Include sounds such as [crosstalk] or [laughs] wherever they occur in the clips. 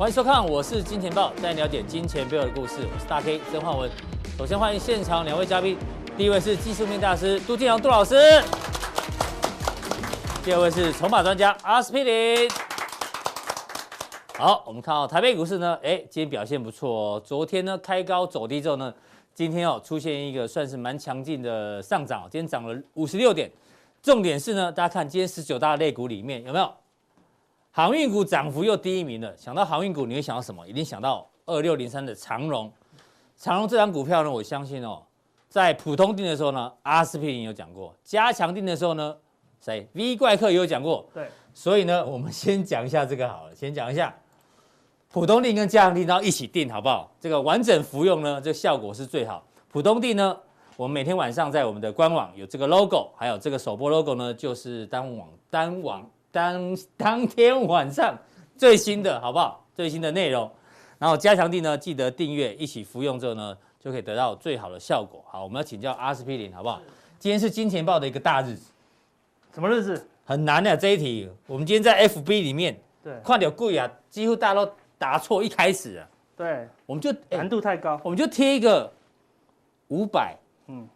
欢迎收看，我是金钱豹，带你了解金钱背后的故事。我是大 K 曾焕文。首先欢迎现场两位嘉宾，第一位是技术面大师杜金阳杜老师，第二位是筹码专家阿司匹林。好，我们看到台北股市呢，哎，今天表现不错哦。昨天呢开高走低之后呢，今天哦出现一个算是蛮强劲的上涨，今天涨了五十六点。重点是呢，大家看今天十九大类股里面有没有航运股涨幅又第一名了？想到航运股，你会想到什么？一定想到二六零三的长荣。长荣这张股票呢，我相信哦，在普通定的时候呢，阿司匹林有讲过；加强定的时候呢，谁？V 怪客也有讲过。对。所以呢，我们先讲一下这个好了，先讲一下普通定跟加强定，然后一起定好不好？这个完整服用呢，这个效果是最好。普通定呢？我们每天晚上在我们的官网有这个 logo，还有这个首播 logo 呢，就是单网单网当 [laughs] 当天晚上最新的好不好？最新的内容，然后加强地呢，记得订阅一起服用之后呢，就可以得到最好的效果。好，我们要请教阿司匹林好不好？今天是金钱豹的一个大日子，什么日子？很难的这一题，我们今天在 FB 里面，对，快点贵啊，几乎大家都答错，一开始啊，对，我们就难度太高，我们就贴一个五百。嗯，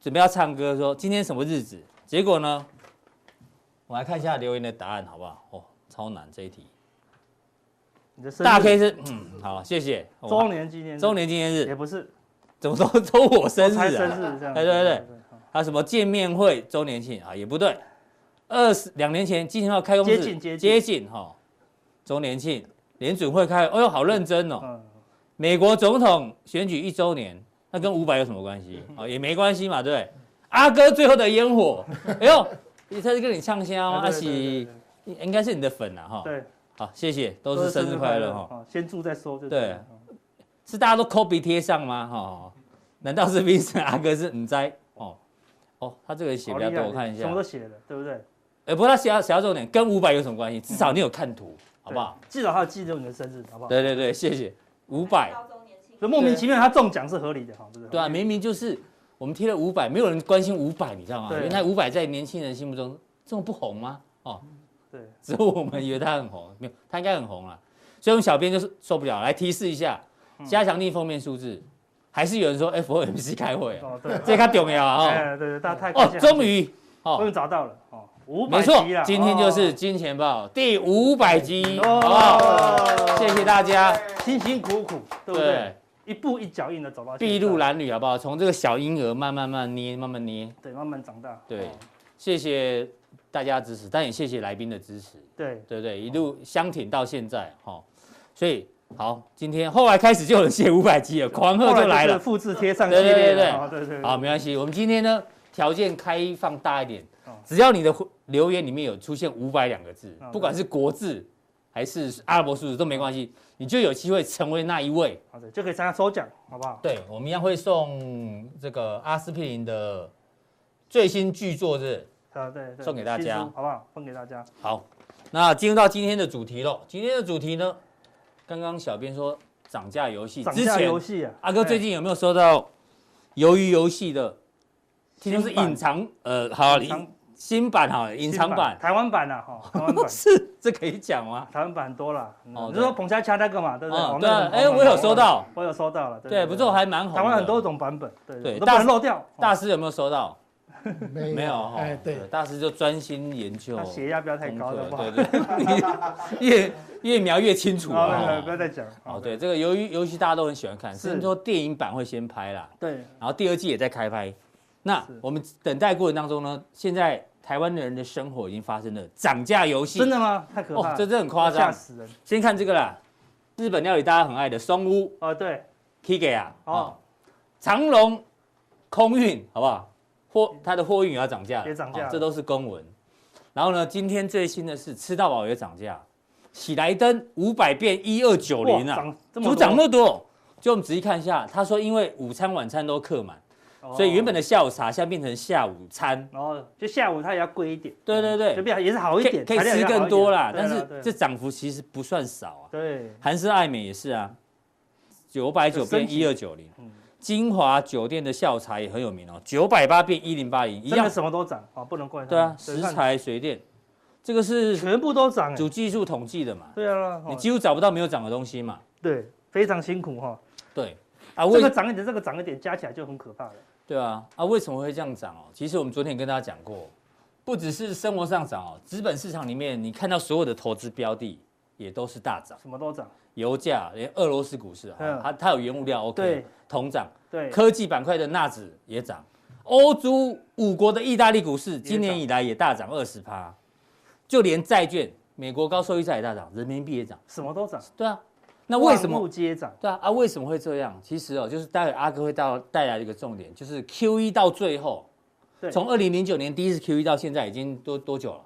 准备要唱歌，说今天什么日子？结果呢？我来看一下留言的答案，好不好？哦，超难这一题。大 K 是嗯，好，谢谢。周年纪念日。周年纪念日也不是，怎么说 [laughs] 都我生日啊？生日这样。对对对，还有什么见面会周年庆啊？也不对。二十两年前金钱爆开公司，接近接近接近哈。周年庆，联准会开，哎呦，好认真哦。美国总统选举一周年。那跟五百有什么关系？哦，也没关系嘛，对不对？阿哥最后的烟火，哎呦，他是跟你呛声吗？阿喜，应该是你的粉啊，哈。对，好，谢谢，都是生日快乐哈。先祝再说，对，是大家都抠鼻贴上吗？哈，难道是 Vincent 阿哥是唔在？哦，哦，他这个写比较多，我看一下，什么都写了，对不对？哎，不过他写写到重点，跟五百有什么关系？至少你有看图，好不好？至少他有记住你的生日，好不好？对对对，谢谢五百。莫名其妙，他中奖是合理的哈，对不对？对啊，明明就是我们贴了五百，没有人关心五百，你知道吗？原来五百在年轻人心目中这么不红吗？哦，对，只有我们以为它很红，没有，它应该很红了。所以我们小编就是受不了，来提示一下，加强力封面数字，还是有人说 FOMC 开会啊？对，这个重要啊！哦，对对，大家太哦，终于哦，终于找到了哦，五百没错，今天就是金钱豹第五百集，好不好？谢谢大家，辛辛苦苦，对不对？一步一脚印的走到筚路蓝缕，好不好？从这个小婴儿慢慢慢捏，慢慢捏，对，慢慢长大。对，谢谢大家支持，但也谢谢来宾的支持。对，对对，一路相挺到现在，哈。所以好，今天后来开始就有人写五百集了，狂贺就来了，复制贴上。对对对对，好，没关系。我们今天呢，条件开放大一点，只要你的留言里面有出现五百两个字，不管是国字还是阿拉伯数字都没关系。你就有机会成为那一位，好的，就可以参加抽奖，好不好？对，我们一样会送这个阿司匹林的最新巨作，是，啊，对，送给大家，好不好？送给大家。好，那进入到今天的主题喽。今天的主题呢，刚刚小编说涨价游戏，涨价游戏啊，阿哥最近有没有收到鱿鱼游戏的？听说是隐藏，呃，好，新版哈，隐藏版，台湾版的哈，[laughs] 台湾版。是这可以讲吗？台湾版多了，你是说彭恰恰那个嘛，对不对？对，哎，我有收到，我有收到了，对，不错，还蛮好。台湾很多种版本，对对，都不能漏掉。大师有没有收到？没有 [laughs] 哈，哎，对，大师就专心研究，血压不要太高，对对，越 [laughs] 越描越清楚啊，不要再讲。哦，对，这个由于游戏大家都很喜欢看，甚至说电影版会先拍啦，对，然后第二季也在开拍。那我们等待过程当中呢，现在台湾的人的生活已经发生了涨价游戏。真的吗？太可怕了，这真的很夸张，吓死人。先看这个啦，日本料理大家很爱的松屋。哦，对，Kiga 啊，哦，长隆空运，好不好？货它的货运也要涨价，也涨价，这都是公文。然后呢，今天最新的是吃到饱也涨价，喜来登五百变一二九零啊，怎么涨那么多？就我们仔细看一下，他说因为午餐晚餐都客满。所以原本的下午茶现在变成下午餐，然后就下午它也要贵一点。对对对，就变也是好一点，可以吃更多啦。但是这涨幅其实不算少啊。对，韩式爱美也是啊，九百九变一二九零。金华酒店的下午茶也很有名哦，九百八变一零八零，一样什么都涨啊，不能怪它。对啊，食材水电，这个是全部都涨，主技术统计的嘛？对啊，你几乎找不到没有涨的东西嘛？对，非常辛苦哈。对啊，这个涨一点，这个涨一点，加起来就很可怕了。对啊，啊，为什么会这样涨哦？其实我们昨天也跟大家讲过，不只是生活上涨哦，资本市场里面你看到所有的投资标的也都是大涨，什么都涨，油价连俄罗斯股市啊，它它有原物料 OK，同涨，对，科技板块的纳指也涨，欧洲五国的意大利股市今年以来也大涨二十趴。就连债券，美国高收益债也大涨，人民币也涨，什么都涨。对啊，那为什么？万物皆涨。对啊，啊，为什么会这样？其实哦，就是待会阿哥会到带来一个重点，就是 QE 到最后，从二零零九年第一次 QE 到现在已经多多久了？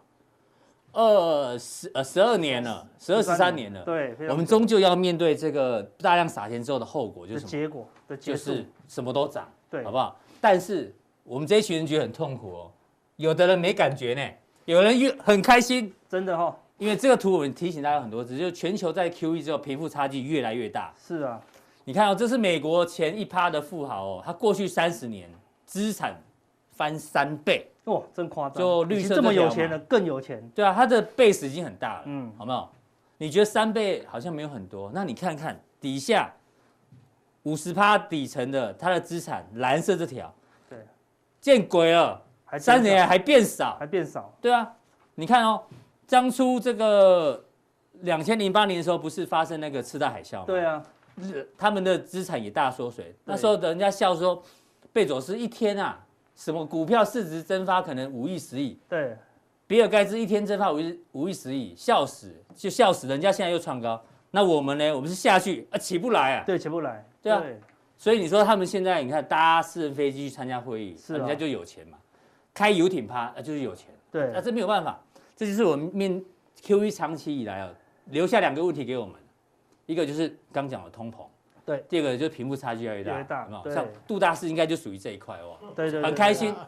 二十呃十二年了，十二十三年了。对，我们终究要面对这个大量撒钱之后的后果，就是结果的就是什么都涨，对，好不好？但是我们这一群人觉得很痛苦哦，有的人没感觉呢。有人越很开心，真的哈、哦，因为这个图我们提醒大家很多次，就是全球在 QE 之后贫富差距越来越大。是啊，你看哦，这是美国前一趴的富豪哦，他过去三十年资产翻三倍，哇，真夸张！就绿色这么有钱的更有钱。对啊，他的 base 已经很大了，嗯，好没有？你觉得三倍好像没有很多，那你看看底下五十趴底层的他的资产，蓝色这条，对，见鬼了！三年还变少，还变少，对啊，你看哦，当初这个两千零八年的时候，不是发生那个次贷海啸吗？对啊，他们的资产也大缩水。那时候人家笑说，贝佐斯一天啊，什么股票市值蒸发可能五亿十亿，对，比尔盖茨一天蒸发五亿五亿十亿，笑死，就笑死，人家现在又创高，那我们呢？我们是下去啊，起不来啊，对，起不来，对啊，所以你说他们现在你看搭私人飞机去参加会议，是人家就有钱嘛。开游艇趴，那就是有钱。对，那这没有办法，这就是我们面 QE 长期以来啊，留下两个问题给我们，一个就是刚讲的通膨，对，第二个就是贫富差距越来越大，越大，像杜大师应该就属于这一块哦，对对，很开心，好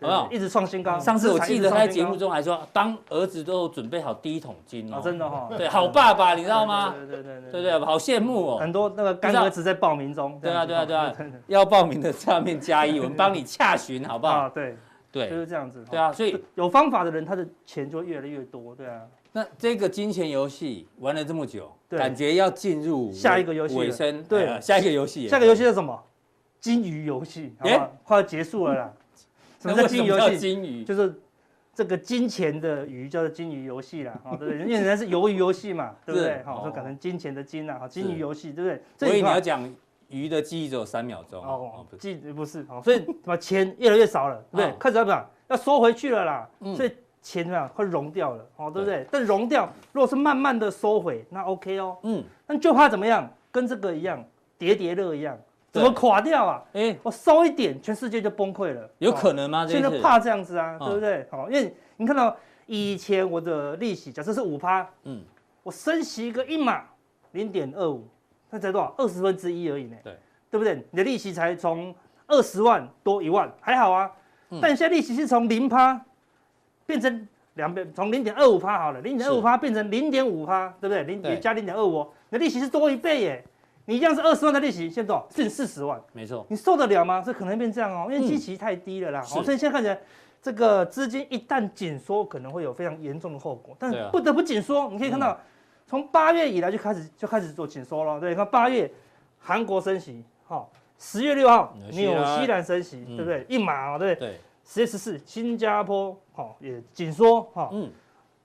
不好？一直创新高。上次我记得他在节目中还说，当儿子都准备好第一桶金哦，真的哈，对，好爸爸，你知道吗？对对对对对，好羡慕哦，很多那个干儿子在报名中，对啊 [laughs] 对啊对啊，要报名的下面加一，我们帮你洽询，好不好？对。对，就是这样子。对啊，所以有方法的人，他的钱就越来越多。对啊。那这个金钱游戏玩了这么久，感觉要进入下一个游戏尾声。对，下一个游戏。下一个游戏是什么？金鱼游戏。哎，快要结束了啦。[laughs] 什么叫金鱼游戏？金鱼就是这个金钱的鱼，叫做金鱼游戏啦。哦，对不对？因为人家是鱿鱼游戏嘛，对不对？好，说改成金钱的金啦。好，金鱼游戏，对不对？所以你要讲。鱼的记忆只有三秒钟。哦，记不是哦，所以什么钱越来越少了，对，开始要不要要收回去了啦，所以钱怎么样？会融掉了，哦，对。不对？但融掉如果是慢慢的收回，那 OK 哦，嗯，那就怕怎么样，跟这个一样，叠叠乐一样，怎么垮掉啊？哎，我收一点，全世界就崩溃了，有可能吗？现在怕这样子啊，对不对？好，因为你看到以前我的利息假设是五趴，嗯，我升息一个一码零点二五。那才多少？二十分之一而已呢。对，对不对？你的利息才从二十万多一万，还好啊。嗯、但现在利息是从零趴变成两倍，从零点二五趴好了，零点二五趴变成零点五趴，对不对？零点加零点二五，你的利息是多一倍耶。你一样是二十万的利息，现在多少？是四十万。没错。你受得了吗？这可能变这样哦，因为基期太低了啦。嗯、所以现在看起来，这个资金一旦紧缩，可能会有非常严重的后果。但是不得不紧缩，你可以看到。嗯从八月以来就开始就开始做紧缩了，对，看八月韩国升息，哈，十月六号纽西兰升息，对不对？一码，对不对？十月十四新加坡，哈，也紧缩，哈，嗯，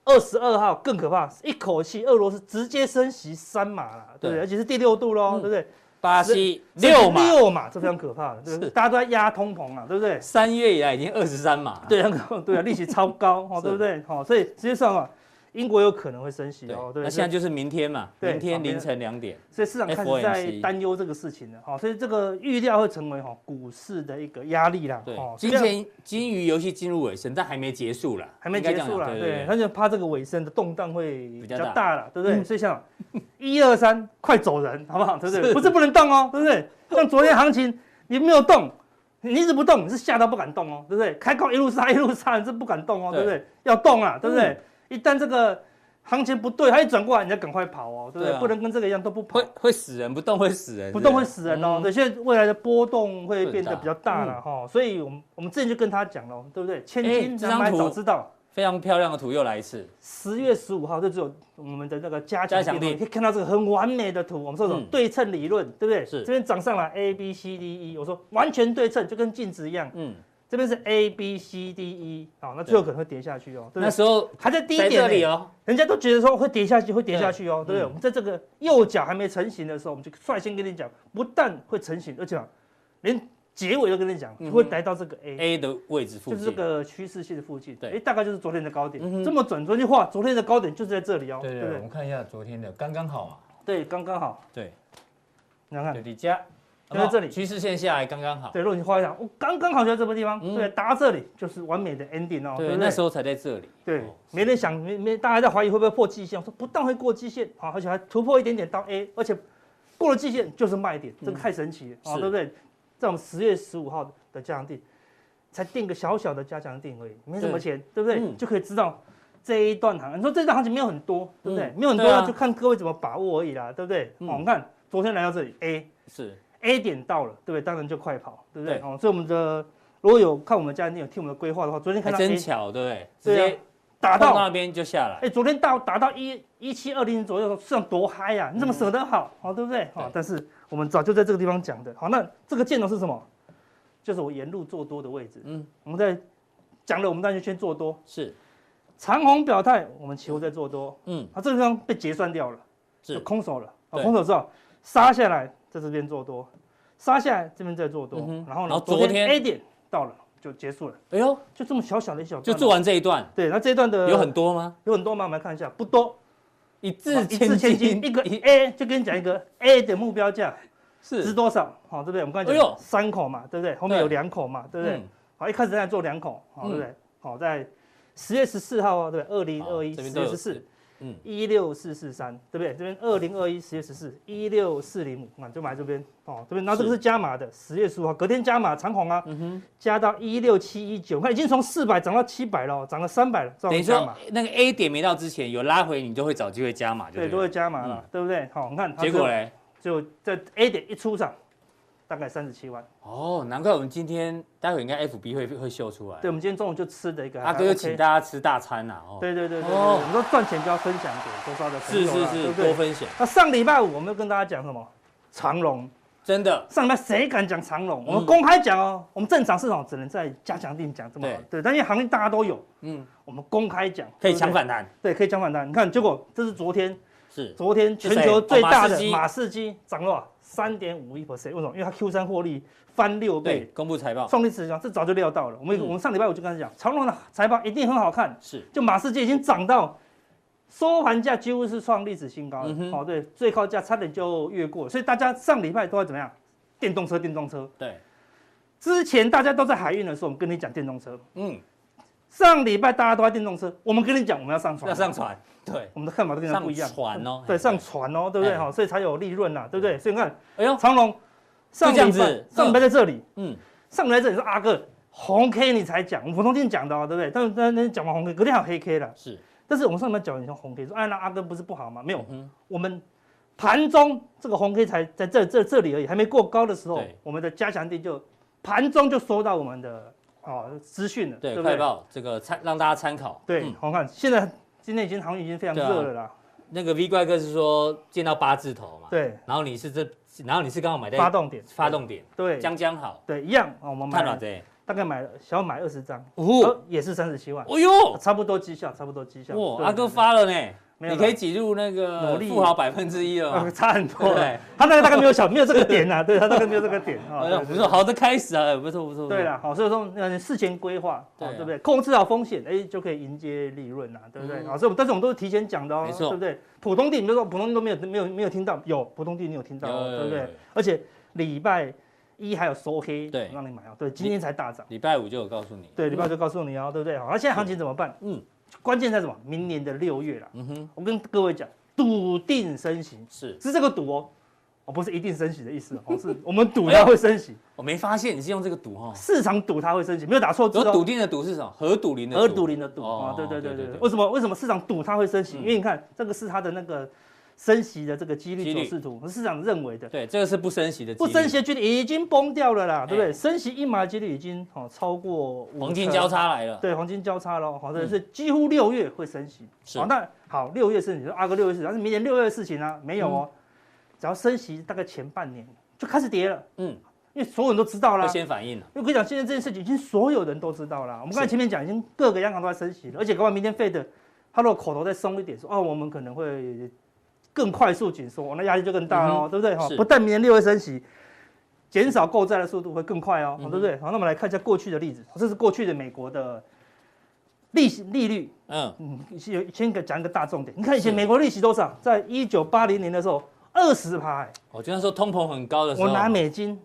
二十二号更可怕，一口气俄罗斯直接升息三码了，对不对？而且是第六度喽，对不对？巴西六码，六码，这非常可怕的，对不对？大家都在压通膨啊，对不对？三月以来已经二十三码，对，很对啊，利息超高，哦，对不对？好，所以实际上啊。英国有可能会升息哦，对，那现在就是明天嘛，明天凌晨两点，所以市场开始在担忧这个事情了，哈，所以这个预料会成为哈股市的一个压力啦，对，今天金鱼游戏进入尾声，但还没结束啦，还没结束啦，对，他就怕这个尾声的动荡会比较大了，对不对？所以像一二三，快走人，好不好？对不对？不是不能动哦，对不对？像昨天行情你没有动，你一直不动，你是吓到不敢动哦，对不对？开高一路杀一路杀，你是不敢动哦，对不对？要动啊，对不对？一旦这个行情不对，它一转过来，你要赶快跑哦，对不对？不能跟这个一样都不跑，会会死人，不动会死人，不动会死人哦。对，现在未来的波动会变得比较大了哈，所以我们我们之前就跟他讲了，对不对？千金难买早知道，非常漂亮的图又来一次。十月十五号就只有我们的那个加强錠，你可以看到这个很完美的图。我们说什么对称理论，对不对？是。这边涨上来 A B C D E，我说完全对称，就跟镜子一样。嗯。这边是 A B C D E，好，那最后可能会跌下去哦。对。那时候还在低点里哦，人家都觉得说会跌下去，会跌下去哦，对不对？我们在这个右脚还没成型的时候，我们就率先跟你讲，不但会成型，而且连。结尾都跟你讲，会来到这个 A A 的位置附近，就是这个趋势线的附近。对，哎，大概就是昨天的高点，这么准。昨天话，昨天的高点就是在这里哦。对对，我们看一下昨天的，刚刚好嘛。对，刚刚好。对，你看，底价就在这里，趋势线下来刚刚好。对，如果你画一下，我刚刚好就在这个地方，对，打到这里就是完美的 ending 哦。对，那时候才在这里。对，没人想，没没，大家在怀疑会不会破季线。我说不但会过季线，好，而且还突破一点点到 A，而且过了季线就是卖点，这个太神奇了，啊，对不对？在我们十月十五号的加强定，才定个小小的加强定而已，没什么钱，对不对？就可以知道这一段行，你说这段行情没有很多，对不对？没有很多，就看各位怎么把握而已啦，对不对？哦，我们看昨天来到这里，A 是 A 点到了，对不对？当然就快跑，对不对？哦，所以我们的如果有看我们加强錠，有听我们的规划的话，昨天看到真巧，对不对？直接打到那边就下来。哎，昨天到打到一一七二零左右，市场多嗨呀！你怎么舍得好？好，对不对？好，但是。我们早就在这个地方讲的，好，那这个箭头是什么？就是我沿路做多的位置。嗯，我们在讲了，我们当然就先做多。是，长虹表态，我们期货在做多。嗯，它这个地方被结算掉了，是空手了。啊，空手之后杀下来，在这边做多，杀下来这边再做多。然后呢？昨天 A 点到了就结束了。哎呦，就这么小小的一小段，就做完这一段。对，那这一段的有很多吗？有很多吗？我们来看一下，不多。一字一字千金，一个 A 就跟你讲一个 A 的目标价是值多少，好，对不对？我们刚才讲三口嘛，对不对？后面有两口嘛，对不对？好，一开始在做两口，好，对不对？好，在十月十四号哦，对，二零二一十月十四。嗯，一六四四三，对不对？这边二零二一十月十四，一六四零五，那就买这边哦，这边，那这个是。加码的，十月十五号隔天加码长虹啊，嗯哼，加到一六七一九，看已经从四百涨到七百了，涨了三百了，等于说那个 A 点没到之前有拉回，你就会找机会加码，对，都会加码了，对不对？好，你看结果嘞，就在 A 点一出场。大概三十七万哦，难怪我们今天待会应该 FB 会会秀出来。对，我们今天中午就吃的一个阿哥又请大家吃大餐呐哦。对对对对，我们说赚钱就要分享给多少的朋友是是是，多分享。那上礼拜五我们跟大家讲什么？长隆，真的。上礼拜谁敢讲长荣？我们公开讲哦，我们正常市场只能在加强定讲这么好。对，但因为行业大家都有，嗯，我们公开讲可以抢反弹。对，可以抢反弹。你看结果，这是昨天是昨天全球最大的马士基涨了。三点五一 percent，为什么？因为它 Q 三获利翻六倍，公布财报，创历史上这早就料到了。我们我们上礼拜我就跟他讲，长隆的财报一定很好看，是，就马士基已经涨到收盘价几乎是创历史新高了，哦对，最高价差点就越过，所以大家上礼拜都在怎么样？电动车，电动车，对，之前大家都在海运的时候，我们跟你讲电动车，嗯，上礼拜大家都在电动车，我们跟你讲我们要上船，要上船。对，我们的看法都跟他不一样。上船哦，对，上船哦，对不对？哈，所以才有利润呐，对不对？所以你看，哎呦，长龙上礼拜上礼拜在这里，嗯，上礼拜这里是阿哥红 K 你才讲，我们普通店讲的哦，对不对？但是但那讲完红 K，隔天还有黑 K 了，是。但是我们上礼拜讲你像红 K，说哎那阿哥不是不好吗？没有，我们盘中这个红 K 才在这这这里而已，还没过高的时候，我们的加强地就盘中就收到我们的哦资讯了，对，快报这个参让大家参考。对，我看现在。今天已经行情已经非常热了啦。那个 V 怪哥是说见到八字头嘛？对。然后你是这，然后你是刚好买在发动点，发动点。对。将将好。对，一样。我们买了大概买了，想要买二十张，哦，也是三十七万。哦呦，差不多绩效，差不多绩效。哇，阿哥发了呢。你可以挤入那个富豪百分之一哦，差很多。对，他那个大概没有小，没有这个点呐。[laughs] 对他大概没有这个点啊。不 [laughs] 错，好的开始啊，不错不错。对了，好，所以说呃事前规划，对不对？控制好风险，哎，就可以迎接利润呐，对不对？好，所以但是我们都是提前讲的哦，对不对？普通地，你说普通地都没有没有没有听到，有普通地你有听到，对不对？而且礼拜一还有收黑，对，让你买哦。对，今天才大涨。礼拜五就有告诉你。对，礼拜五就告诉你哦，对不对？好，那现在行情怎么办？嗯。关键在什么？明年的六月了。嗯哼，我跟各位讲，笃定升息是是这个赌哦，哦不是一定升息的意思哦，[laughs] 是我们赌它会升息。我没发现你是用这个赌哈，市场赌它会升息，没有打错字哦。笃定的笃是什么？何笃林的何笃林的笃啊？对对对对对。为什么为什么市场赌它会升息？因为你看这个是它的那个升息的这个几率走势图，和市场认为的。对，这个是不升息的。不升息的几率已经崩掉了啦，对不对？升息一码的几率已经哦超过黄金交叉来了。对，黄金交叉喽，好的是几乎六月会升息。是。好，那好，六月是你说阿哥六月是，但是明年六月的事情呢？没有哦，只要升息大概前半年就开始跌了。嗯。因为所有人都知道了，先反应了。因为我跟你讲，现在这件事情已经所有人都知道了。我们刚才前面讲，已经各个央行都在升息了，而且搞完明天 Fed，他如果口头再松一点，说哦，我们可能会更快速紧缩，那压力就更大哦，对不对？哈，不但明年六月升息，减少购债的速度会更快哦，对不对？好，那我们来看一下过去的例子，这是过去的美国的利息利率。嗯嗯，先先给讲一个大重点，你看以前美国利息多少？在一九八零年的时候，二十趴。我经常说通膨很高的时候，我拿美金。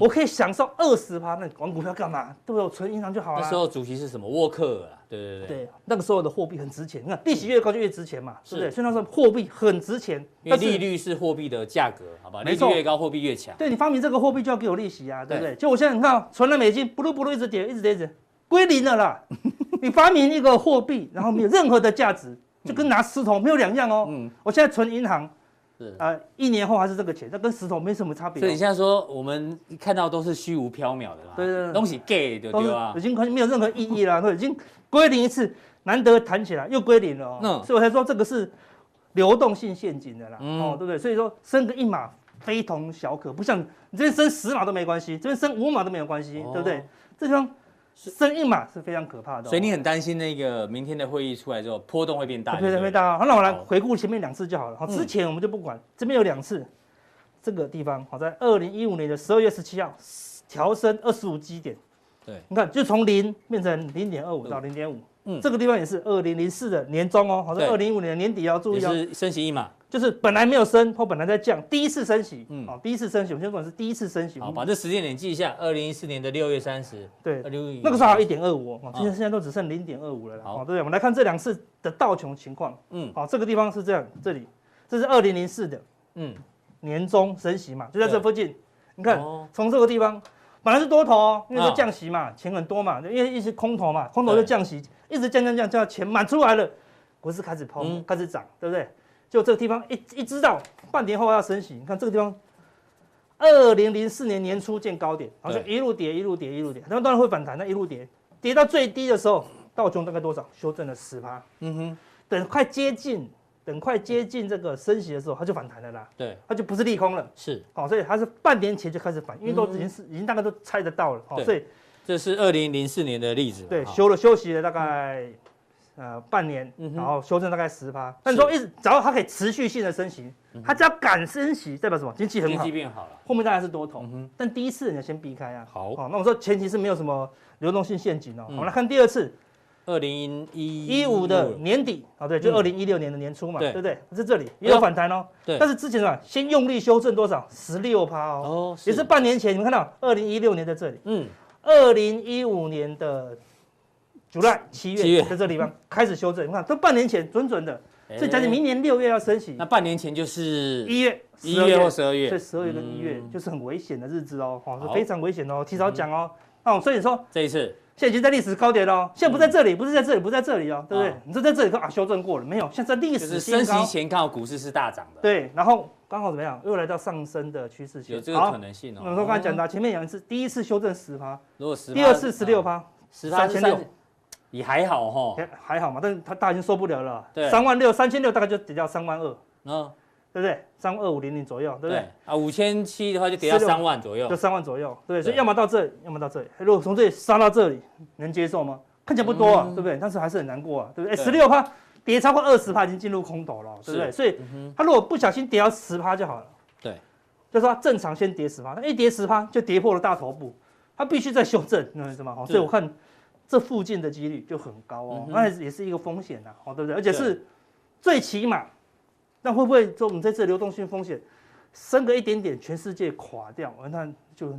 我可以享受二十趴，那玩股票干嘛？对不对？我存银行就好了。那时候主席是什么？沃克啊？对对对。对，那个时候的货币很值钱，你看利息越高就越值钱嘛，是不对？所以那时候货币很值钱，因为利率是货币的价格，好吧？利率越高，货币越强。对，你发明这个货币就要给我利息啊，对不对？就我现在你看，存了美金，不噜不噜一直跌，一直跌，一直归零了啦。你发明一个货币，然后没有任何的价值，就跟拿石头没有两样哦。嗯。我现在存银行。是啊、呃，一年后还是这个钱，这跟石头没什么差别、哦。所以你现在说，我们看到都是虚无缥缈的啦，对对对，东西 gay 的对吧？已经没有任何意义了，都已经归零一次，难得弹起来又归零了、哦。嗯，所以我才说这个是流动性陷阱的啦，嗯、哦，对不对？所以说升个一码非同小可，不像你这边升十码都没关系，这边升五码都没有关系，哦、对不对？这地方。升硬嘛是非常可怕的，所以你很担心那个明天的会议出来之后波动会变大，对对，会大。好，那我来回顾前面两次就好了。好，之前我们就不管，这边有两次，这个地方好在二零一五年的十二月十七号调升二十五基点，对，你看就从零变成零点二五到零点五，嗯，这个地方也是二零零四的年中哦，好在二零一五年的年底要注意哦，是升息一码。就是本来没有升，或本来在降，第一次升息，嗯，好，第一次升息，我们先管是第一次升息。好，把这时间点记一下，二零一四年的六月三十，对，那个时候还有一点二五哦，今天现在都只剩零点二五了，好，对不对？我们来看这两次的道琼情况，嗯，好，这个地方是这样，这里这是二零零四的，嗯，年终升息嘛，就在这附近，你看从这个地方本来是多头哦，因为是降息嘛，钱很多嘛，因为一直空头嘛，空头就降息，一直降降降，降钱满出来了，股市开始膨，开始涨，对不对？就这个地方一一知道半年后要升息，你看这个地方，二零零四年年初见高点，然后就一路跌一路跌一路跌，然后当然会反弹，那一路跌，跌到最低的时候，道琼大概多少？修正了十趴。嗯哼，等快接近，等快接近这个升息的时候，它就反弹了啦。对，它就不是利空了。是，好，所以它是半年前就开始反，因为都已经是已经大概都猜得到了。好，所以这是二零零四年的例子。对，休了休息了大概。呃，半年，然后修正大概十趴，但是说一直只要它可以持续性的升息，它只要敢升息，代表什么？经济很好，经济变好了，后面当然是多头，但第一次你要先避开啊。好，好，那我说前提是没有什么流动性陷阱哦。我们来看第二次，二零一一五的年底啊，对，就二零一六年的年初嘛，对。不对？是这里也有反弹哦。对，但是之前什么？先用力修正多少？十六趴哦，也是半年前，你们看到二零一六年在这里，嗯，二零一五年的。九月、七月在这地方 [laughs] 开始修正，你看都半年前准准的，所以将近明年六月要升息。那半年前就是一月、一月或十二月，所以十二月跟一月就是很危险的日子哦，是非常危险哦，提早讲哦。哦，所以你说这一次现在已经在历史高点了，现在不在这里，不是在这里，不在这里哦，对不对？你说在这里说啊，修正过了没有？现在历史升息前刚好股市是大涨的，对，然后刚好怎么样？又来到上升的趋势线，有这个可能性哦。我刚才讲到前面两次，第一次修正十趴，如果十，第二次十六趴，三千六。也还好哈，还还好嘛，但是他大已经受不了了，对，三万六、三千六大概就跌到三万二，嗯，对不对？三万二五零零左右，对不对？啊，五千七的话就跌到三万左右，就三万左右，对，所以要么到这里，要么到这里。如果从这里杀到这里，能接受吗？看起来不多啊，对不对？但是还是很难过啊，对不对？十六趴跌超过二十趴，已经进入空头了，对不对？所以他如果不小心跌到十趴就好了，对，就是说正常先跌十趴，他一跌十趴就跌破了大头部，它必须再修正，你知道吗？好，所以我看。这附近的几率就很高哦，那也是一个风险呐，哦，对不对？而且是最起码，那会不会说我们这次流动性风险升个一点点，全世界垮掉？那就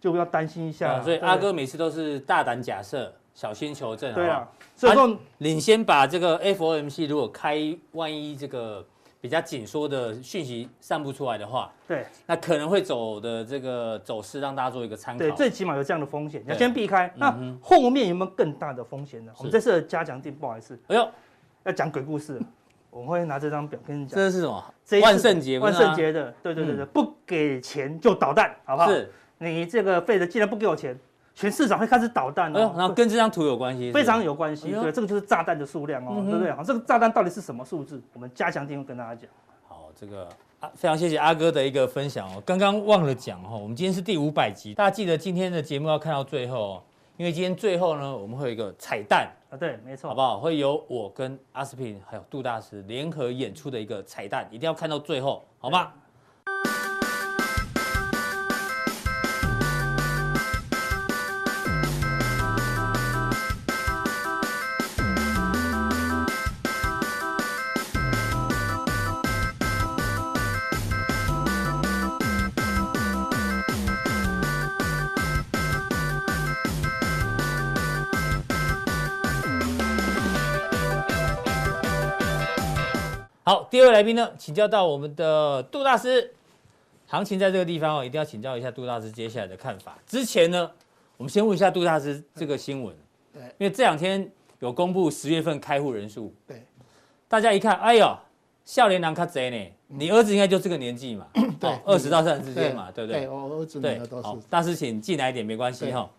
就要担心一下。所以阿哥每次都是大胆假设，小心求证。对啊，所以说领先把这个 FOMC 如果开，万一这个。比较紧缩的讯息散布出来的话，对，那可能会走的这个走势，让大家做一个参考。对，最起码有这样的风险，你要先避开。那后面有没有更大的风险呢？我们这次的加强定，不好意思，哎呦，要讲鬼故事。我会拿这张表跟你讲。这是什么？万圣节，万圣节的，对对对对，不给钱就捣蛋，好不好？是。你这个费的既然不给我钱，全市场会开始捣蛋哦。然后跟这张图有关系，非常有关系。对，这个就是炸弹的数量哦，对不对？好，这个炸弹到底是什么数字？我们加强錠会跟大家讲。好，这个啊，非常谢谢阿哥的一个分享哦。刚刚忘了讲哈，我们今天是第五百集，大家记得今天的节目要看到最后哦，因为今天最后呢，我们会有一个彩蛋啊，对，没错，好不好？会有我跟阿斯匹林还有杜大师联合演出的一个彩蛋，一定要看到最后，好吗？位来宾呢，请教到我们的杜大师。行情在这个地方哦，一定要请教一下杜大师接下来的看法。之前呢，我们先问一下杜大师这个新闻。对，因为这两天有公布十月份开户人数。对，大家一看，哎呦，笑脸郎卡贼呢？你儿子应该就这个年纪嘛？[coughs] 对，二十到三十之间嘛，对不对？对，我儿子对。大师，请进来一点，没关系哈。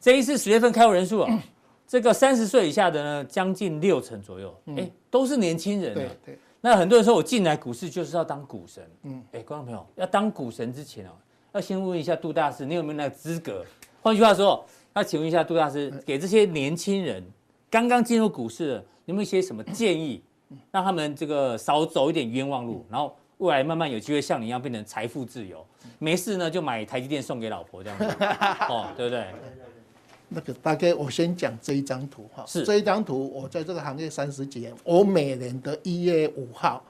这一次十月份开户人数啊，这个三十岁以下的呢，将近六成左右，哎，都是年轻人。对对。那很多人说，我进来股市就是要当股神。嗯，哎，观众朋友，要当股神之前哦，要先问一下杜大师，你有没有那个资格？换句话说，要请问一下杜大师，给这些年轻人刚刚进入股市的，有没有一些什么建议，让他们这个少走一点冤枉路，然后未来慢慢有机会像你一样变成财富自由？没事呢，就买台积电送给老婆这样子，哦，对不对？那个大概我先讲这一张图哈，是这一张图，我在这个行业三十几年，我每年的一月五号、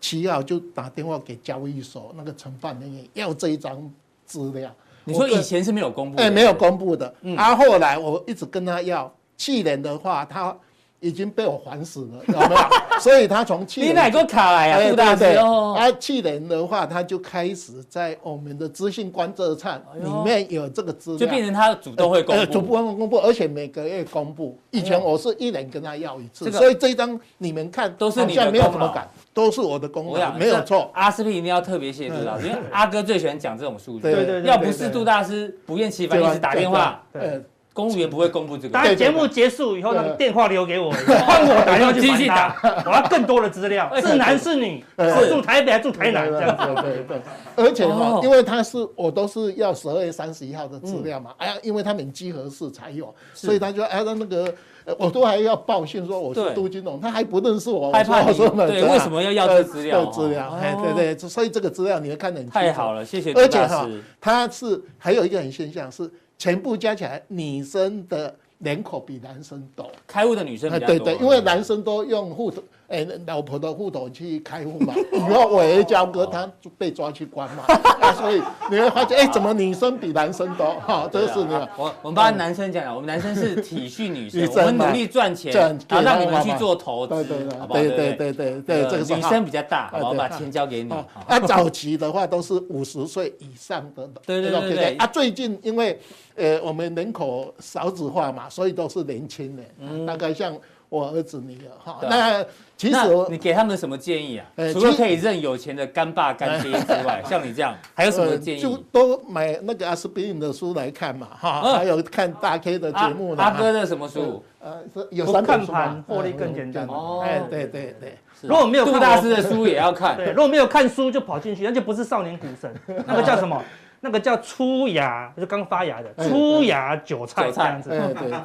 七号就打电话给交易所那个承办人员要这一张资料。你说以前是没有公布的？哎，没有公布的。嗯，啊，后来我一直跟他要，去年的话他。已经被我烦死了，[laughs] 有没有？所以他从去年你哪个卡来呀？杜大师哦，他去年的话，他就开始在我们的资讯观测站里面有这个资料，就变成他主动会公布，主动公布，而且每个月公布。以前我是一年跟他要一次，所以这一张你们看都是你的，没有什么改，都是我的功劳，没有错。阿斯匹林一定要特别谢谢杜大师，因为阿哥最喜欢讲这种数据，对对对，要不是杜大师不厌其烦一直打电话，对。公务员不会公布这个。当节目结束以后，那个电话留给我，[laughs] 换我打电话去继续打，我要更多的资料，[laughs] 是男是女，是住台北还是住台南这样子。对对对。而且哈，因为他是我都是要十二月三十一号的资料嘛，哎呀，因为他们集合式才有，所以他就哎，那那个我都还要报信说我是杜金龙，他还不认识我，害怕你。对，为什么要要这资料？资料，哎，对对，所以这个资料你会看得很清楚。太好了，谢谢。而且哈，他是还有一个很现象是。全部加起来，女生的人口比男生多。开户的女生比较多。对对，因为男生都用户头，哎，老婆的户头去开户嘛。[laughs] 以后我也交割，他就被抓去关嘛。[laughs] 所以你会发现，哎，怎么女生比男生多？哈，这是你。我我们帮男生讲，我们男生是体恤女生，[laughs] 我们努力赚钱，然后让你们去做投资，好不好？对对对对对，这个女生比较大，我把钱交给你。啊，早期的话都是五十岁以上的。对对对对。啊，最近因为。呃，我们人口少子化嘛，所以都是年轻人，嗯、大概像我儿子女儿哈。那其实你给他们什么建议啊？呃、除了可以认有钱的干爸干爹之外，[laughs] 像你这样 [laughs] 还有什么建议？就都买那个阿司匹林的书来看嘛，哈，还有看大 K 的节目呢。阿哥的什么书？呃，有三本书，获利更简单。哦，哎，对对对。如果没有杜大师的书也要看，对，如果没有看书就跑进去，那就不是少年股神，[laughs] 那个叫什么？那个叫粗芽，就是刚发芽的粗芽韭菜这样子，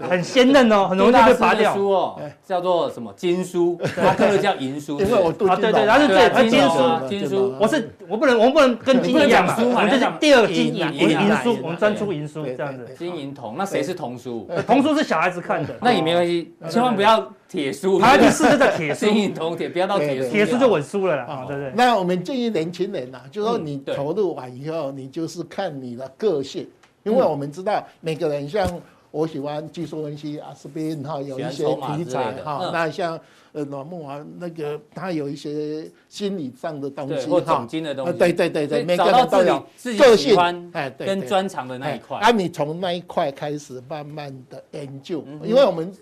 很鲜嫩哦，很容易就被拔掉。书哦，叫做什么金书？阿哥的叫银书。因为我啊，对对，然后是对金书，金书。我是我不能，我们不能跟金一样嘛，我们就是第二金银银书，我们专出银书这样子。金银铜，那谁是铜书？铜书是小孩子看的，那也没关系，千万不要铁书。他第四个叫铁书，金银铜铁，不要到铁书，铁书就稳输了啦，对不对？那我们建议年轻人呐，就是说你投入完以后，你就是看你的个性，因为我们知道每个人，像我喜欢技术分析，阿司匹林哈有一些题材哈，那像呃阮慕驊那个他有一些心理上的东西或总经的东西，对对对对，每个人都有个性哎，跟专长的那一块，啊，你从那一块开始慢慢的研究，因为我们股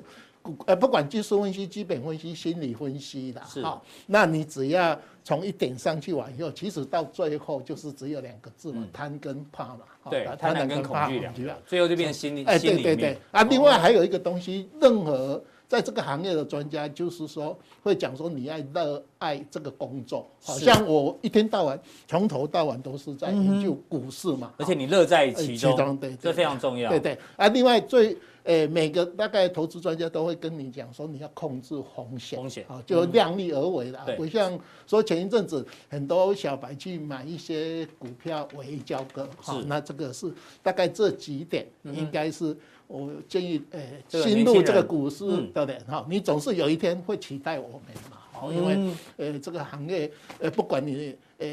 呃，不管技术分析、基本分析、心理分析的，是好，那你只要从一点上去完以后，其实到最后就是只有两个字嘛，贪跟怕嘛。对，贪婪跟恐惧两个，最后就变成心理。哎，对对对。啊，另外还有一个东西，任何。在这个行业的专家就是说，会讲说你要热爱这个工作，好像我一天到晚从头到晚都是在研究股市嘛，而且你乐在其中，对，这非常重要。对对啊，另外最诶每个大概投资专家都会跟你讲说，你要控制风险，风险啊，就量力而为啦，不像说前一阵子很多小白去买一些股票为交割，好，那这个是大概这几点应该是。我建议，呃，新入这个股市的人哈，你总是有一天会取代我们嘛，好，因为呃，这个行业，呃，不管你呃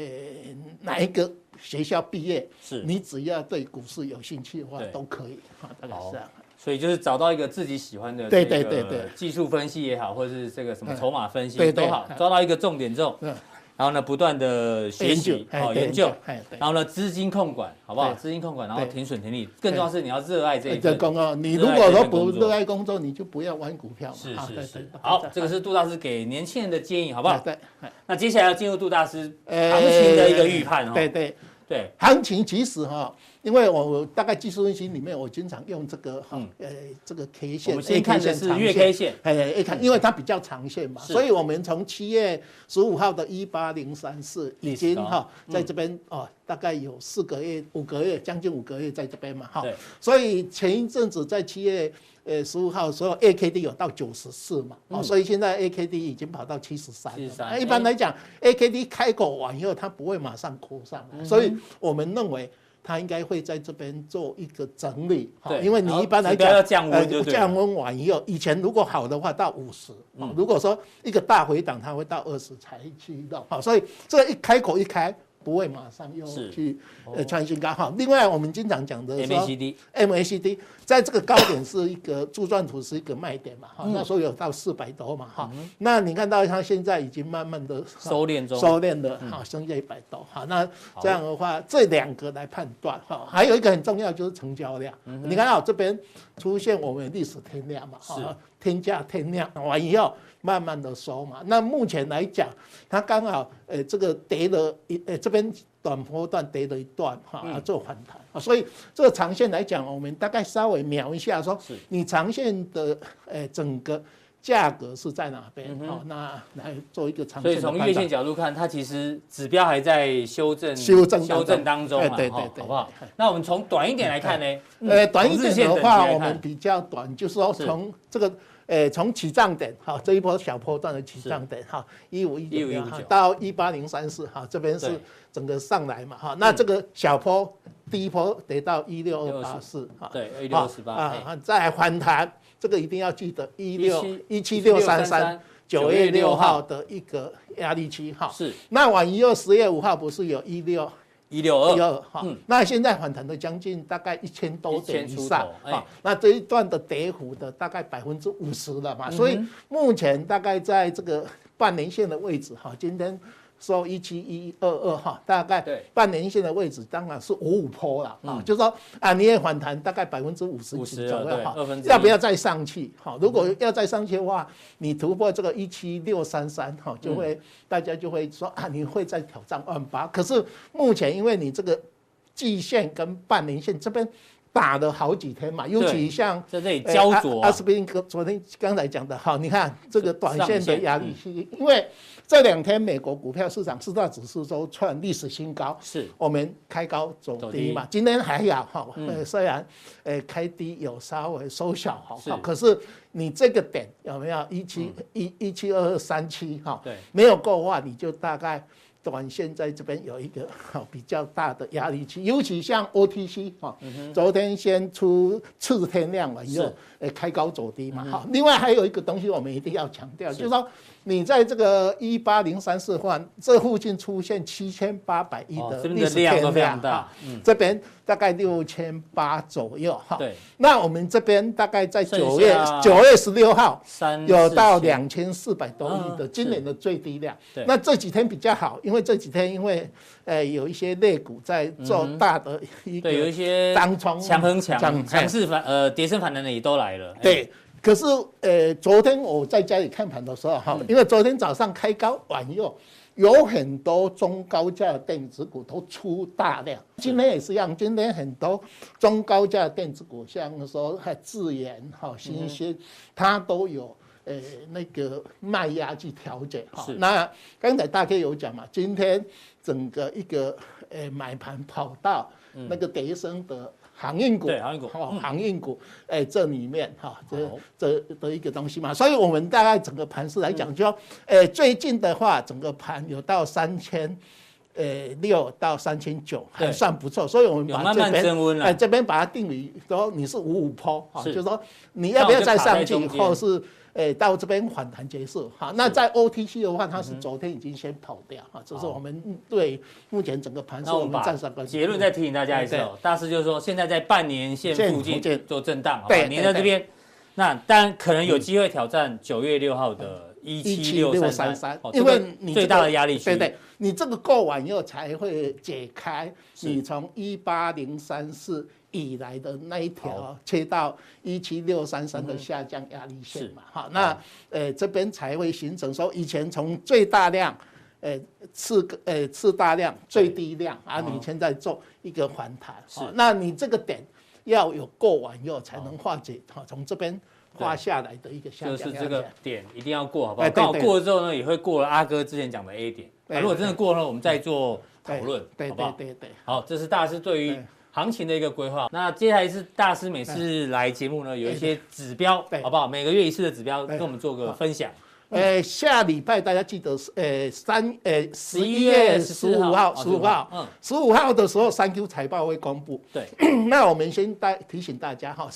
哪一个学校毕业，是。你只要对股市有兴趣的话，都可以，哈，大概是这样。所以就是找到一个自己喜欢的，对对对对，技术分析也好，或者是这个什么筹码分析都好，抓到一个重点之后。然后呢，不断的学习，好研究，然后呢，资金控管，好不好？资金控管，然后停损停利，更重要是你要热爱这一份工作。你如果说不热爱工作，你就不要玩股票。是是是。好，这个是杜大师给年轻人的建议，好不好？对。那接下来要进入杜大师行情的一个预判哦。对对对，行情其实哈。因为我大概技术分析里面，我经常用这个哈，呃，这个 K 线，我们先看的是月 K 线，哎，一看，因为它比较长线嘛，所以我们从七月十五号的一八零三四已经哈，在这边哦，大概有四个月、五个月，将近五个月在这边嘛，哈，所以前一阵子在七月呃十五号，所有 A K D 有到九十四嘛，哦，所以现在 A K D 已经跑到七十三。一般来讲，A K D 开口完以后，它不会马上扩上来，所以我们认为。它应该会在这边做一个整理，对，因为你一般来讲，要降温，降温完以后，以前如果好的话到五十，如果说一个大回档，它会到二十才去到，好，所以这一开口一开。不会马上又去呃创新高哈。另外，我们经常讲的 MACD，MACD 在这个高点是一个柱状图是一个卖点嘛哈。那时候有到四百多嘛哈。那你看到它现在已经慢慢的收敛中，收敛的哈，剩下一百多哈。那这样的话，这两个来判断哈。还有一个很重要就是成交量。你看到这边出现我们历史天量嘛哈，天价天量完以后。慢慢的收嘛，那目前来讲，它刚好，呃，这个跌了一，呃，这边短波段跌了一段，哈，要做反弹，啊，所以这个长线来讲，我们大概稍微瞄一下，说，你长线的，呃，整个价格是在哪边？好，那来做一个长线。所以从月线角度看，它其实指标还在修正，修正修正当中，对对对，好不好？那我们从短一点来看呢？呃，短一点的话，我们比较短，就是说从这个。诶，从起涨点哈，这一波小波段的起涨点哈，一五一九到一八零三四哈，这边是整个上来嘛哈，那这个小波第一波得到一六二八四哈，对，一六二八啊，再反弹，这个一定要记得一六一七六三三九月六号的一个压力区哈，是，那完以后十月五号不是有一六。一六二，一二哈，那现在反弹的将近大概一千多点以上啊，那这一段的跌幅的大概百分之五十了嘛，所以目前大概在这个半年线的位置哈，今天。收一七一二二哈，大概半年线的位置当然是五五坡了啊，嗯、就是说啊，你也反弹大概百分之五十几左右哈，要不要再上去？哈，如果要再上去的话，你突破这个一七六三三哈，就会、嗯、大家就会说啊，你会再挑战万八。可是目前因为你这个季线跟半年线这边打了好几天嘛，尤其像在这里焦灼、啊，阿斯匹林昨天刚才讲的哈，你看这个短线的压力是因为。这两天美国股票市场四大指数都创历史新高，是我们开高走低嘛？今天还好哈，呃，虽然呃开低有稍微收小哈，可是你这个点有没有一七一一七二二三七哈？对，没有够的话，你就大概。短线在这边有一个好比较大的压力区，尤其像 OTC 哈，昨天先出次天量了以后，诶开高走低嘛，好，另外还有一个东西我们一定要强调，就是说你在这个一八零三四换这附近出现七千八百亿的历史天量哈，这边。大概六千八左右哈，对，那我们这边大概在九月九月十六号有到两千四百多亿的今年的最低量。对，那这几天比较好，因为这几天因为呃有一些类股在做大的一个对，有一些当冲强横强强势反呃跌升反弹的也都来了。对，可是呃，昨天我在家里看盘的时候哈，因为昨天早上开高晚又，有很多中高价电子股都出大量，今天也是一样，今天很多中高价电子股，像说还智研哈、新兴，它都有呃那个卖压去调节哈。那刚才大概有讲嘛，今天整个一个呃买盘跑到那个德生的。航运股，航运股，哦，航运股，哎，这里面哈，这这的一个东西嘛，所以我们大概整个盘势来讲，就，哎，最近的话，整个盘有到三千，呃，六到三千九，还算不错，所以我们把这边，哎，这边把它定为说你是五五坡，哈，就是说你要不要再上去，或是。哎，到这边反弹结束，好，那在 OTC 的话，它是昨天已经先跑掉，哈，这是我们对目前整个盘势我们暂时的结论再提醒大家一次哦，大师就是说，现在在半年线附近做震荡，对，您在这边，那当然可能有机会挑战九月六号的一七六三三，因为你最大的压力区，对对，你这个过完以后才会解开，你从一八零三四。以来的那一条切到一七六三三的下降压力线嘛，哈，那呃这边才会形成说以前从最大量，呃次呃次大量最低量啊，你现在做一个反弹，是，那你这个点要有过完以后才能化解，哈，从这边画下来的一个下降，就是这个点一定要过，好不好？刚好过了之后呢，也会过了阿哥之前讲的 A 点，那如果真的过了，我们再做讨论，对对对对，好，这是大师对于。行情的一个规划，那接下来是大师每次来节目呢，有一些指标，好不好？每个月一次的指标，跟我们做个分享。呃，下礼拜大家记得是呃三呃十一月十五号，十五号，嗯，十五号的时候三 Q 财报会公布。对，[clears throat] 那我们先带提醒大家哈。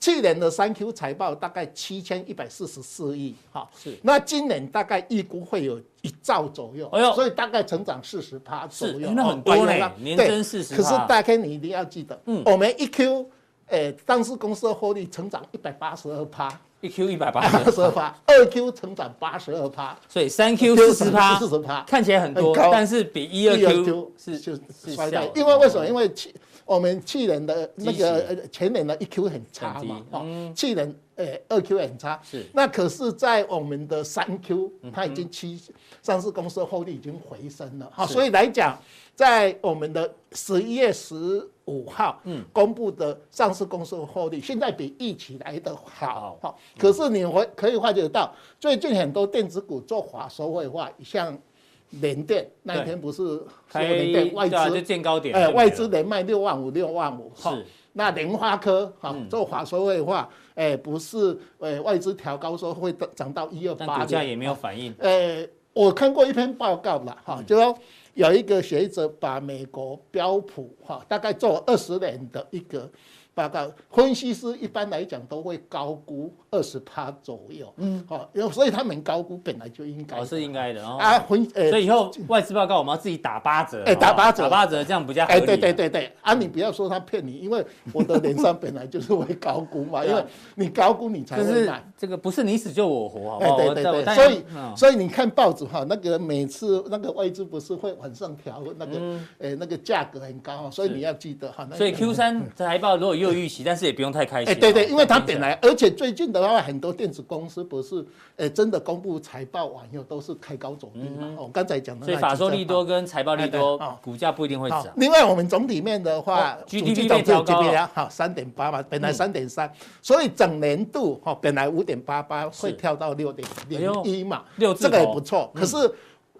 去年的三 Q 财报大概七千一百四十四亿，哈，是。那今年大概预估会有一兆左右，哎呦，所以大概成长四十趴左右，那很多嘞，年增四十。可是大 K 你一定要记得，嗯，我们一 Q，诶，上市公司的获利成长一百八十二趴，一 Q 一百八十二趴，二 Q 成长八十二趴，所以三 Q 四十趴，四十趴，看起来很多，但是比一二 Q 是就是衰掉，因为为什么？因为我们去年的那个呃前年的一 Q 很差嘛，哦，去年呃二 Q 很差，是。那可是，在我们的三 Q，它已经七上市公司的获利已经回升了，好，所以来讲，在我们的十一月十五号，嗯，公布的上市公司的获利，现在比预期来的好，好。可是你会可以发觉到，最近很多电子股做法说会化，像。联电那一天不是说联电外资就见高点，哎，外资连卖六万五六万五，是。那联发科哈做法说会话，哎，不是，呃，外资调高说会涨到一二八，股价也没有反应。呃，我看过一篇报告了哈，就说有一个学者把美国标普哈大概做二十年的一个。报告分析师一般来讲都会高估二十趴左右，嗯，好，所以他们高估本来就应该，哦，是应该的，啊，分，所以以后外资报告我们要自己打八折，哎，打八折，打八折这样比较合理，哎，对对对对，啊，你不要说他骗你，因为我的脸上本来就是会高估嘛，[laughs] 因为你高估你才会买，这个不是你死就我活，好不好？对对对，所以所以你看报纸哈，那个每次那个外资不是会往上调那个，哎，那个价格很高，所以你要记得哈，所以 Q 三财报如果又预期，但是也不用太开心。哎，对对，因为它本来，而且最近的话，很多电子公司不是，哎，真的公布财报完以后都是开高走低嘛。我刚才讲的，所以法说利多跟财报利多，股价不一定会涨。另外，我们总体面的话，GDP 被调高了，好，三点八嘛，本来三点三，所以整年度哈，本来五点八八会跳到六点零一嘛，六这个也不错。可是。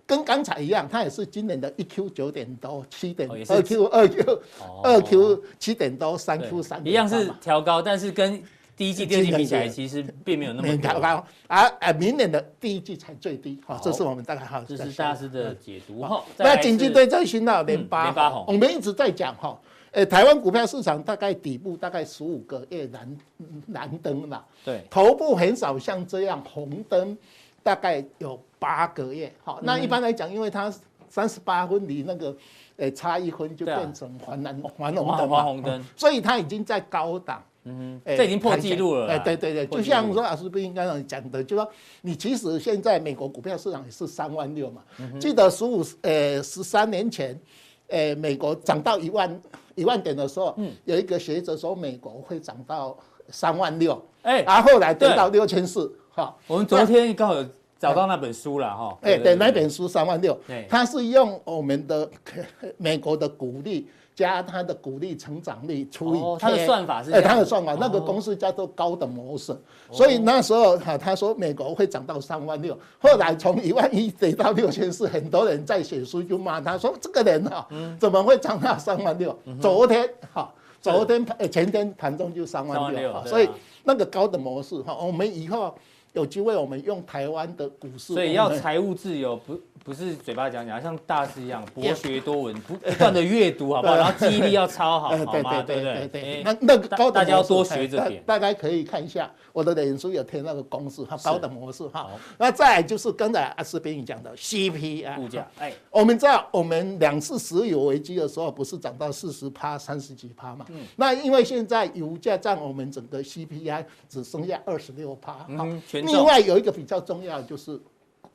跟刚才一样，它也是今年的一 Q 九点多，七点二 Q 二 Q 二 Q 七点多，三 Q 三一样是调高，但是跟第一季、第二季比起来，其实并没有那么调高。而而明年的第一季才最低，哈，这是我们大概哈，这是大师的解读。那经济对最新的联发红，我们一直在讲哈，诶，台湾股票市场大概底部大概十五个月蓝蓝灯了，对，头部很少像这样红灯。大概有八个月，好，那一般来讲，因为它三十八分离那个，诶，差一分就变成黄蓝黄红灯，黄红灯，所以它已经在高档，嗯，这已经破纪录了，哎，对对对，就像说老师不应该讲的，就说你其实现在美国股票市场也是三万六嘛，记得十五呃十三年前，呃，美国涨到一万一万点的时候，嗯，有一个学者说美国会涨到。三万六，哎，然后后来跌到六千四，哈。我们昨天刚好有找到那本书了，哈。哎，对，那本书三万六，它是用我们的 [laughs] 美国的股利。加它的股利成长率除以它的算法是哎，它的算法那个公式叫做高等模式，所以那时候哈他说美国会涨到三万六，后来从一万一跌到六千四，很多人在写书就骂他说这个人哈怎么会涨到三万六？昨天哈昨天盘前天盘中就三万六，所以那个高的模式哈我们以后有机会我们用台湾的股市，所以要财务自由不？不是嘴巴讲讲，像大师一样 [laughs] 博学多闻，不不断的阅读，好不好？[laughs] 然后记忆力要超好，[laughs] 好吗？对对对，那那个高大家要多学这点。大家可以看一下我的脸书有贴那个公式，哈，高等模式哈。那再来就是刚才阿司匹林讲的 CPI 物价，哎，我们知道我们两次石油危机的时候，不是涨到四十趴、三十几趴嘛？嗯。那因为现在油价占我们整个 CPI 只剩下二十六趴，嗯。另外有一个比较重要的就是。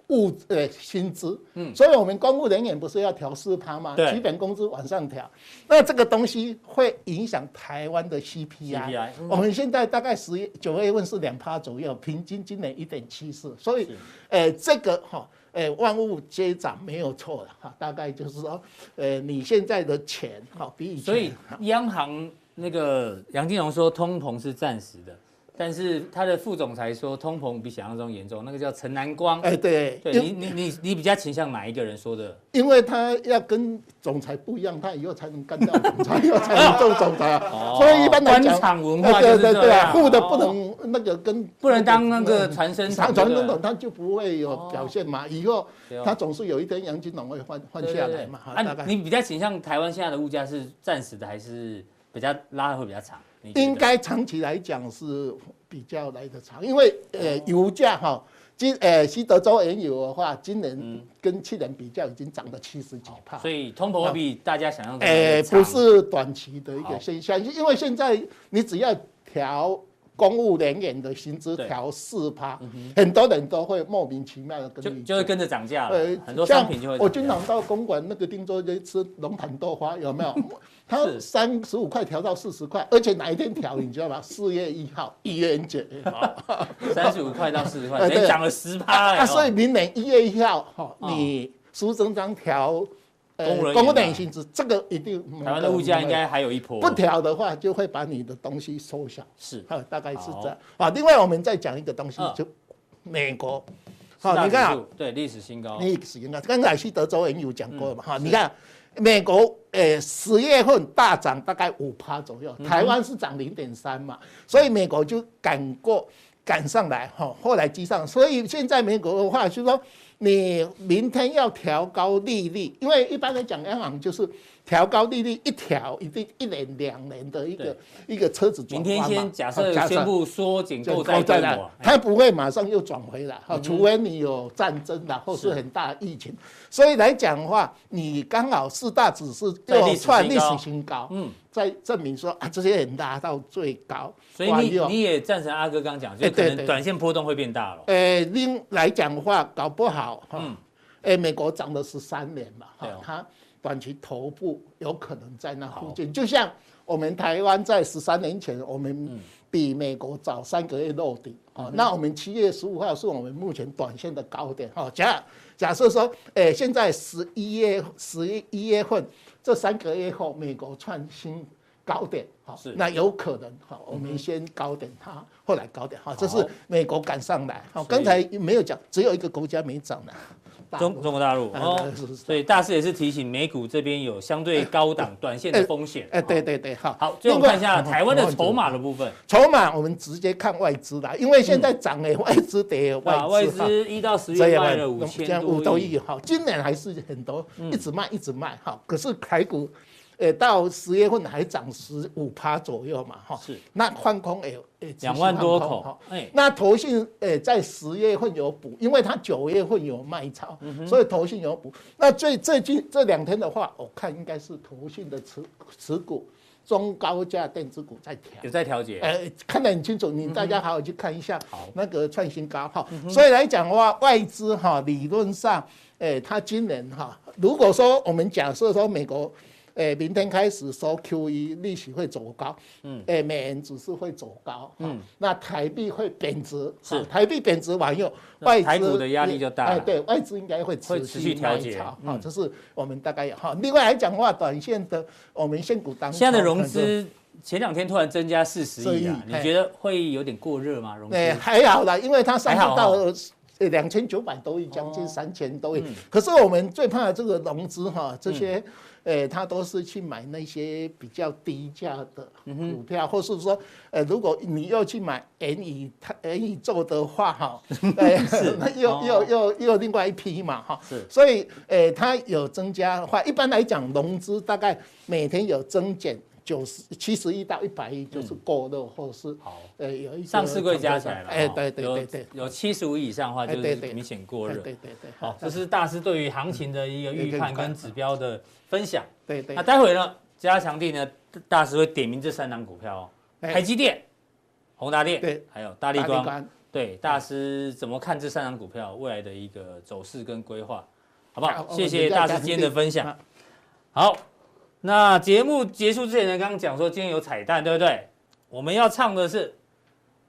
物呃薪资，嗯，所以我们公务人员不是要调四趴吗？对，基本工资往上调，那这个东西会影响台湾的 CPI。我们现在大概十月九月份是两趴左右，平均今年一点七四，所以，呃，这个哈，呃，万物皆涨没有错了哈，大概就是说，呃，你现在的钱哈比以前，所以央行那个杨金龙说通膨是暂时的。但是他的副总裁说，通膨比想象中严重，那个叫陈南光。哎，对，对你你你你比较倾向哪一个人说的？因为他要跟总裁不一样，他以后才能干掉总裁，以后才能做总裁啊。[laughs] 所以一般来讲，官场文化就是这样。对对啊，富的不能那个跟不能当那个传声筒，传声筒他就不会有表现嘛。以后他总是有一天杨金龙会换换下来嘛。啊，你比较倾向台湾现在的物价是暂时的，还是比较拉的会比较长？应该长期来讲是比较来得长，因为呃油价哈，今呃西德州原油的话，今年跟去年比较已经涨了七十几帕，所以通膨会比大家想象的呃不是短期的一个现象，因为现在你只要调公务人员的薪资调四趴，很多人都会莫名其妙的跟就就会跟着涨价了，很多商品就会。我经常到公馆那个汀州街吃龙潭豆花，有没有？[laughs] 它三十五块调到四十块，而且哪一天调你知道吗？四月一号，愚人节，三十五块到四十块，[laughs] 对，涨了十趴。啊，所以明年一月一号，哈，你苏贞昌调公务员薪资，这个一定台湾的物价应该还有一波。不调的话，就会把你的东西收小。是，大概是这样。啊，另外我们再讲一个东西，就美国。好，你看，对，历史新高，历史新高。刚才西德州也有讲过嘛，哈，你看。美国诶十月份大涨大概五趴左右，台湾是涨零点三嘛，所以美国就赶过赶上来哈，后来居上，所以现在美国的话就是说，你明天要调高利率，因为一般来讲央行就是。调高利率一调，一定一年两年的一个一个车子。明天先假设宣布缩紧购债规模，它不会马上又转回来，哈，除非你有战争然后是很大的疫情。所以来讲的话，你刚好四大指数又创历史新高，嗯，在证明说啊，这些人拉到最高。所以你你也赞成阿哥刚讲，就可能短线波动会变大了。呃，另来讲的话，搞不好哈，哎，美国涨了十三年嘛，哈，它。短期头部有可能在那附近，就像我们台湾在十三年前，我们比美国早三个月落底。啊。那我们七月十五号是我们目前短线的高点。哈。假假设说，哎，现在十一月十一月份这三个月后，美国创新高点。哈，那有可能哈，我们先高点它，后来高点。哈，这是美国赶上来。好，刚才没有讲，只有一个国家没涨的。中中国大陆哦，所以大师也是提醒美股这边有相对高档短线的风险。哎，对对对，好。好，最后看一下台湾的筹码的部分。筹码我们直接看外资啦，因为现在涨诶，外资跌，外资外资一到十月卖了五千多亿，哈，今年还是很多，一直卖一直卖，哈。可是台股。呃，到十月份还涨十五趴左右嘛，哈，是。那换空也呃两万多口，哈，哎，那投信呃在十月份有补，因为它九月份有卖超，所以投信有补。那最最近这两天的话，我看应该是投信的持持股中高价电子股在调，有在调节，呃，看得很清楚，你大家好好去看一下，好，那个创新高，哈，所以来讲的话，外资哈理论上，哎，它今年哈，如果说我们假设说美国。诶，明天开始收 QE，利息会走高，嗯，诶，美元指数会走高，嗯，那台币会贬值，是。台币贬值完以后，外资台股的压力就大，哎，对外资应该会持续调节，好，这是我们大概哈。另外来讲的话，短线的我们现股当中，现在的融资前两天突然增加四十亿啊，你觉得会有点过热吗？融资？还好啦，因为它上升到两千九百多亿，将近三千多亿，可是我们最怕的这个融资哈，这些。诶，他都是去买那些比较低价的股票，或是说，呃，如果你要去买元宇元宇宙的话，哈，[laughs] 是，那又又又又另外一批嘛，哈，是，所以，诶，它有增加的话，一般来讲，融资大概每天有增减九十七十亿到一百亿，就是过热，或者是好，呃，有一上市柜加起来了，哎，对对对对，有七十五以上的话，就是明显过热，对对对，好，这是大师对于行情的一个预判跟指标的。分享，对对，那待会呢，加强地呢，大师会点名这三档股票哦，台积电、宏达电，对，还有大立光，对，大师怎么看这三档股票未来的一个走势跟规划，好不好？谢谢大师今天的分享。好，那节目结束之前呢，刚刚讲说今天有彩蛋，对不对？我们要唱的是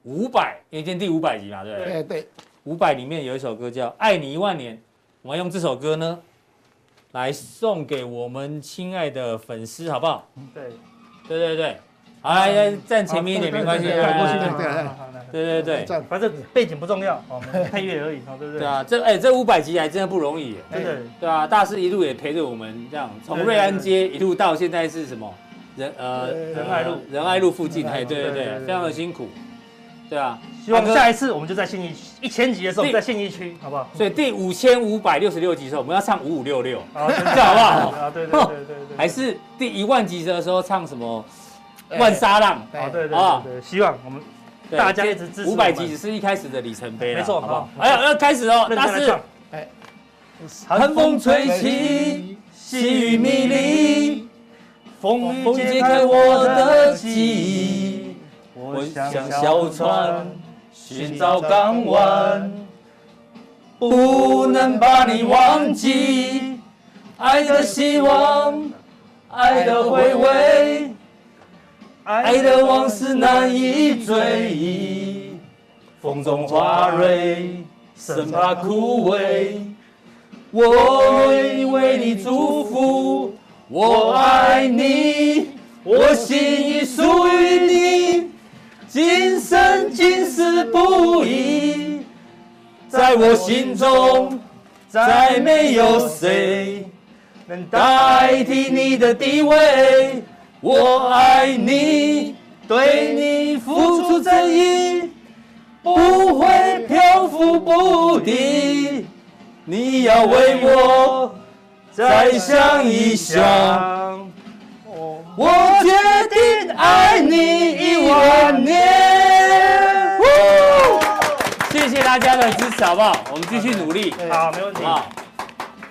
五百，因为今天第五百集嘛，对不对？对对，五百里面有一首歌叫《爱你一万年》，我们用这首歌呢。来送给我们亲爱的粉丝，好不好？对，对对对，好，来站前面一点没关系，对对对对，反正背景不重要，哦，配乐而已，对不对？对啊，这哎，这五百集还真的不容易，真的对啊，大师一路也陪着我们这样，从瑞安街一路到现在是什么？仁呃仁爱路，仁爱路附近，哎，对对对，非常的辛苦。对啊，希望下一次我们就在信义一千集的时候在信义区，好不好？所以第五千五百六十六集的时候，我们要唱五五六六，[laughs] 这样好不好？啊，对对对对对。[laughs] 还是第一万集的时候唱什么万沙浪？啊，对对对，希望我们大家一直支持。五百集只是一开始的里程碑，没错，好不好？哎呀，要开始哦，大师，哎，寒风吹起，细雨迷离，风雨揭开我的记忆。我像小船寻找港湾，不能把你忘记。爱的希望，爱的回味，爱的往事难以追忆。风中花蕊，生怕枯萎。我愿意为你祝福，我爱你，我心已属于你。今生今世不移，在我心中再没有谁能代替你的地位。我爱你，对你付出真意，不会漂浮不定。你要为我再想一想。我决定爱你一万年。谢谢大家的支持，好不好？我们继续努力。好，没问题。好，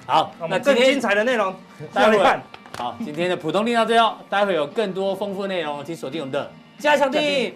好，那今天精彩的内容，待会看。好，今天的普通錠到这哦，待会有更多丰富内容，请锁定我们的加强錠。